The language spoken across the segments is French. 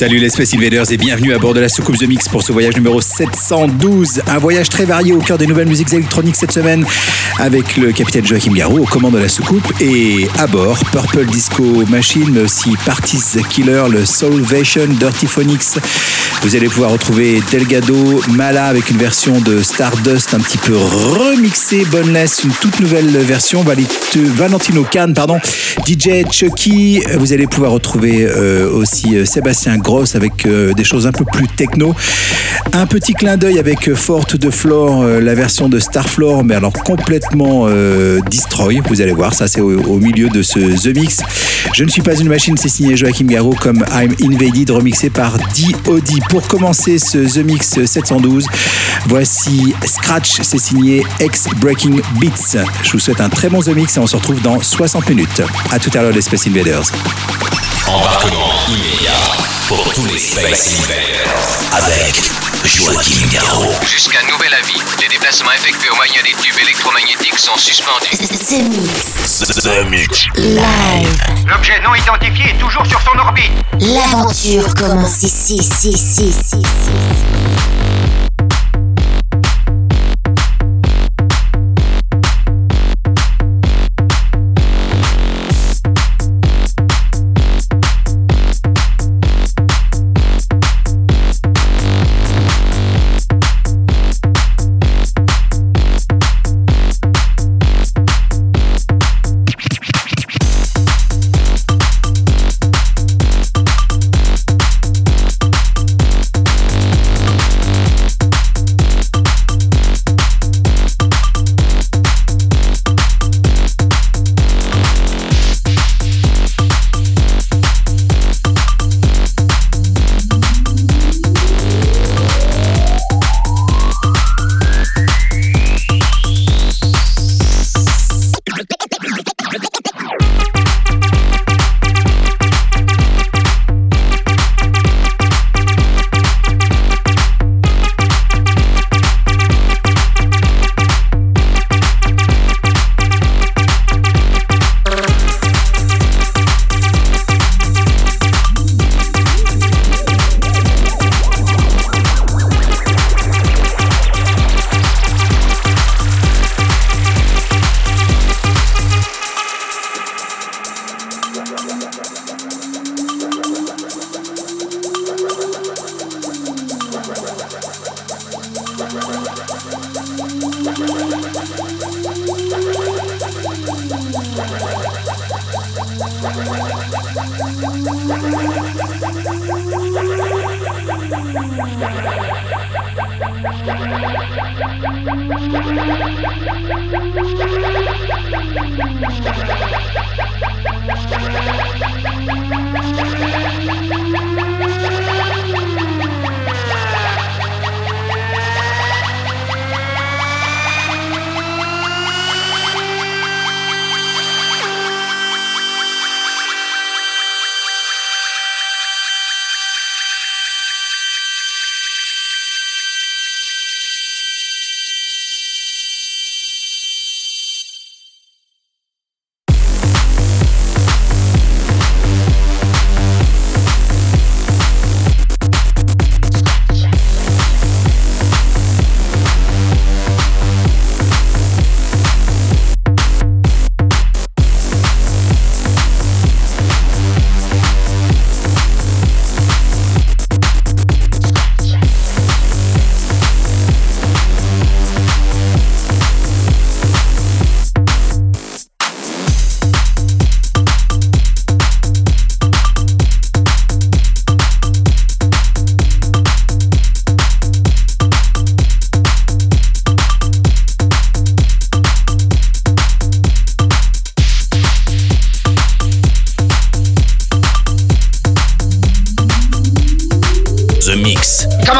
Salut les Space Invaders et bienvenue à bord de la soucoupe The Mix pour ce voyage numéro 712. Un voyage très varié au cœur des nouvelles musiques électroniques cette semaine avec le capitaine Joachim Garraud aux commandes de la soucoupe et à bord Purple Disco Machine mais aussi Parties Killer, le Salvation, Dirty Phonics. Vous allez pouvoir retrouver Delgado, Mala avec une version de Stardust un petit peu remixée, Boneless, une toute nouvelle version, Valentino Khan, pardon, DJ Chucky. Vous allez pouvoir retrouver euh, aussi euh, Sébastien Avec euh, des choses un peu plus techno. Un petit clin d'œil avec Forte de Floor, euh, la version de Starfloor, mais alors complètement euh, destroy. Vous allez voir, ça c'est au, au, milieu de ce The Mix. Je ne suis pas une machine, c'est signé Joachim Garraud comme I'm Invaded, remixé par D.O.D. Pour commencer ce The Mix 712, voici Scratch, c'est signé X Breaking Beats. Je vous souhaite un très bon The Mix et on se retrouve dans 60 minutes. A tout à l'heure les Space Invaders. Embarquement immédiat pour tous les Space Invaders avec Joachim Garraud. Jusqu'à nouvel avis, les déplacements effectués au moyen des tubes électromagnétiques sont suspendus. The Mix. The Mix. Live. L'objet non identifié est toujours sur son orbite. L'aventure commence ici, ici, ici, ici,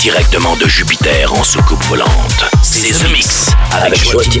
directement de Jupiter en soucoupe volante. C'est The Mix avec, avec Joachim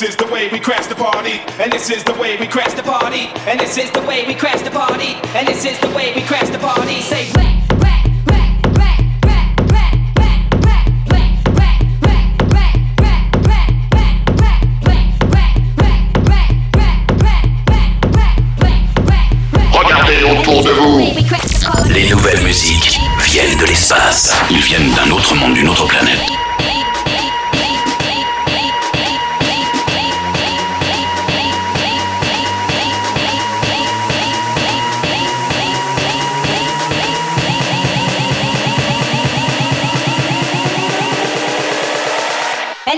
this is the way we crash the party. And this is the way we crash the party. And this is the way we crash the party. And this is the way we crash the party. Say whack. Les nouvelles musiques viennent de l'espace. Ils viennent d'un autre monde, d'une autre planète.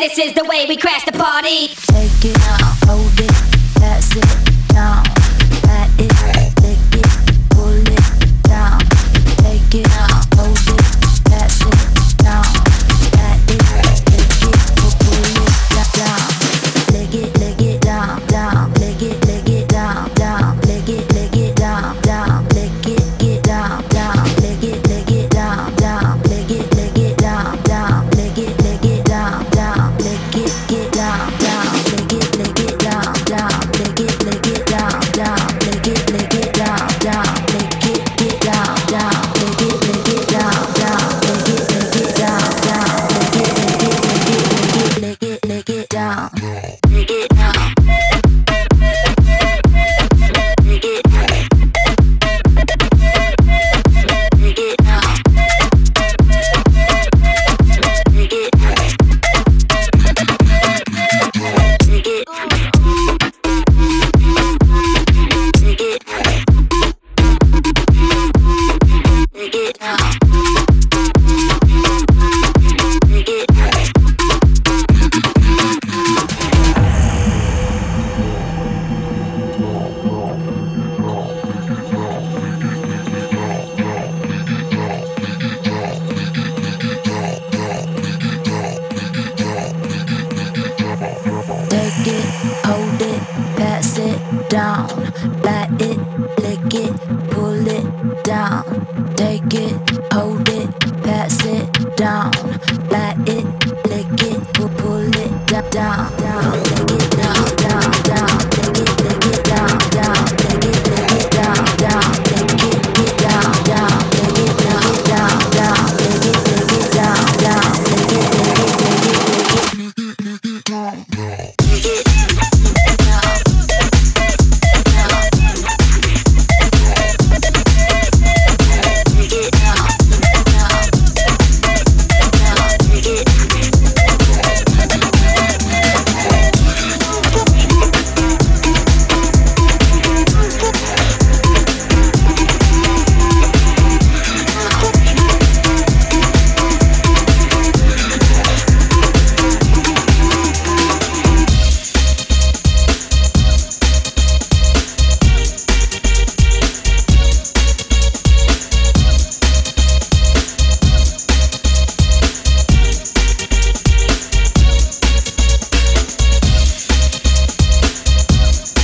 This is the way we crash the party. Take it, hold it. Take it, hold it, pass it down. Bat it, lick it, pull it down. Take it, hold it, pass it down. Bat it,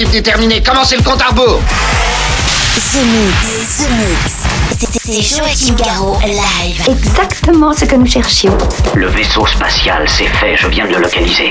Objectif déterminé, commencez le compte à rebours? The Mix, The Mix. C'est Joachim Garraud live. Exactement ce que nous cherchions. Le vaisseau spatial, c'est fait, je viens de le localiser.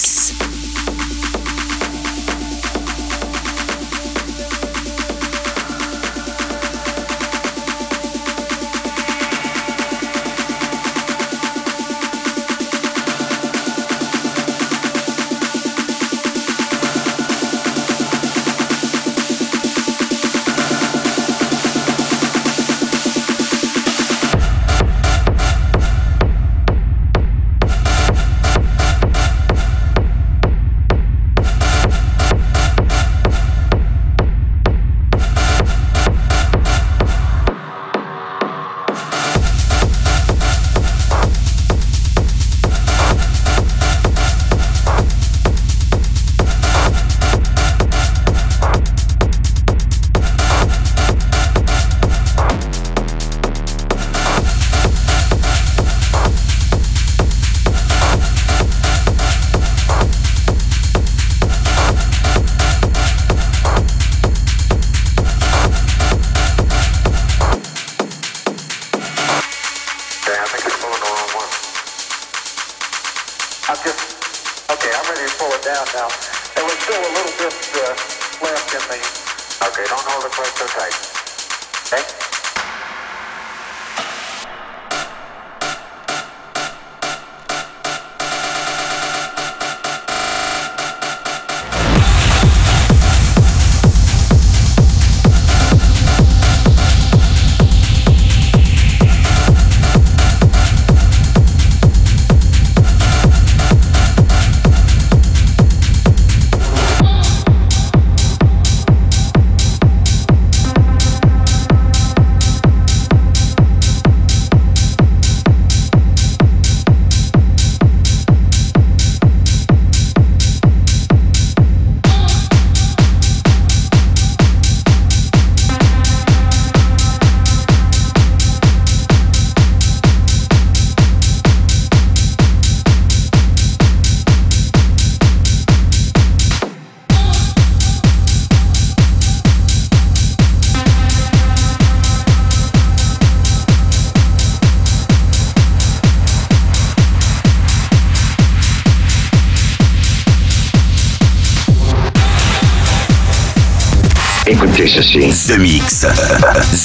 Okay, don't hold it quite so tight. Okay? Écoutez ceci. The Mix.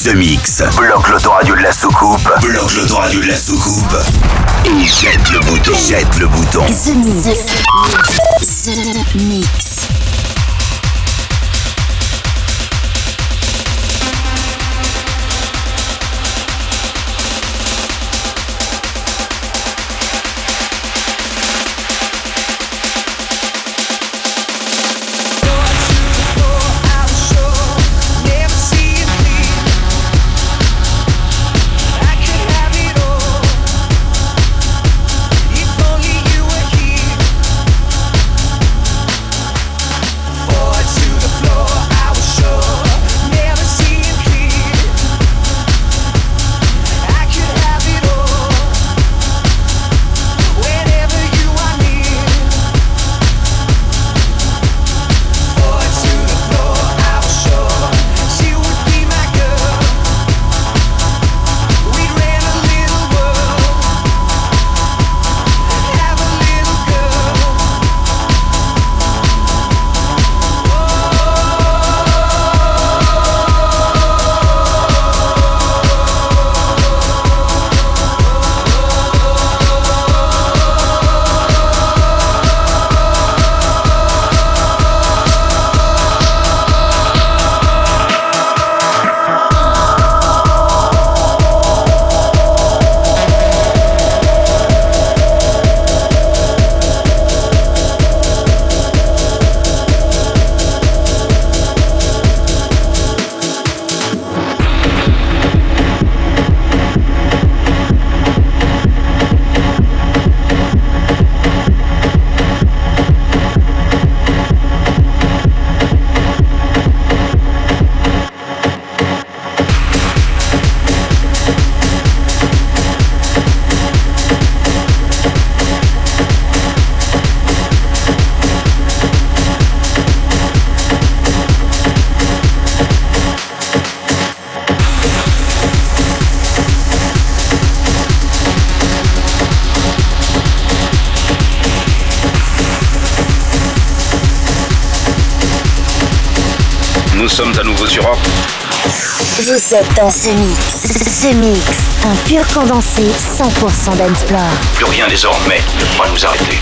The Mix. Bloque l'autoradio de la soucoupe. Bloque l'autoradio de la soucoupe. Et jette le bouton. Jette le bouton. The Mix. The Mix. Sommes à nouveau sur Rock. Vous êtes dans ce mix. Ce mix, un pur condensé 100% d'Ensplore. Plus rien désormais ne pourra nous arrêter.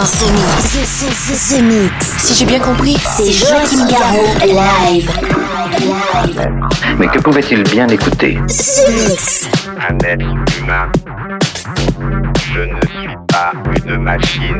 Dans ce mix. Ce, mix. Si j'ai bien compris, c'est Joachim Garraud live. Mais que pouvait-il bien écouter Ce mix. Un être humain. Je ne suis pas une machine.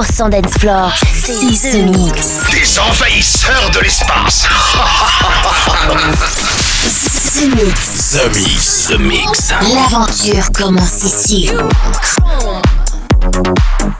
100% dance floor. C'est The Mix. Des envahisseurs de l'espace. The Mix. The Mix. The Mix. L'aventure commence ici. The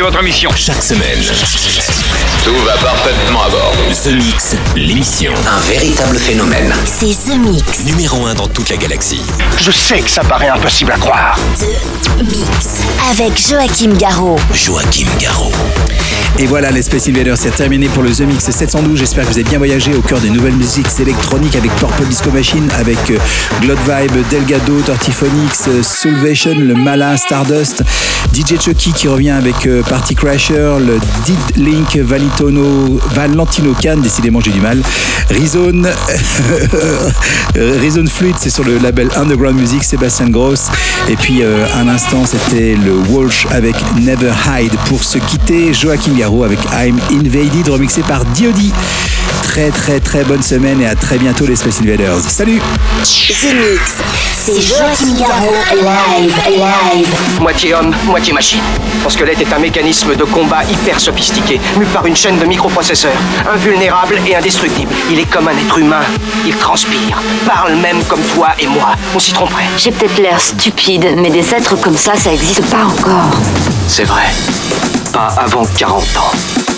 Votre mission. Chaque semaine, Tout va parfaitement à bord. The Mix, l'émission. Un véritable phénomène. C'est The Mix. Numéro 1 dans toute la galaxie. Je sais que ça paraît impossible à croire. The Mix. Avec Joachim Garraud. Joachim Garraud. Et voilà, les Space Invaders, c'est terminé pour le The Mix 712. J'espère que vous avez bien voyagé au cœur des nouvelles musiques électroniques avec Purple Disco Machine, avec euh, Glot Vibe, Delgado, Tortiphonix, euh, Soulvation, le Malin, Stardust, DJ Chucky qui revient avec euh, Party Crasher, le Did Link, Valitono, Valentino Khan, décidément j'ai du mal, Rizone, Rizone Fluid, c'est sur le label Underground Music, Sébastien Gross. Et puis euh, un instant, c'était le Walsh avec Never Hide. Pour se quitter, Joachim Garraud avec I'm Invaded, remixé par Diody. Très très très bonne semaine et à très bientôt les Space Invaders. Salut The Mix. C'est Joachim Garraud. Live, live. Moitié homme, moitié machine. Son squelette est un mécanisme de combat hyper sophistiqué, mu par une chaîne de microprocesseurs, invulnérable et indestructible. Il est comme un être humain. Il transpire, parle même comme toi et moi. On s'y tromperait. J'ai peut-être l'air stupide, mais des êtres comme ça, ça existe pas encore. C'est vrai. Pas avant 40 ans.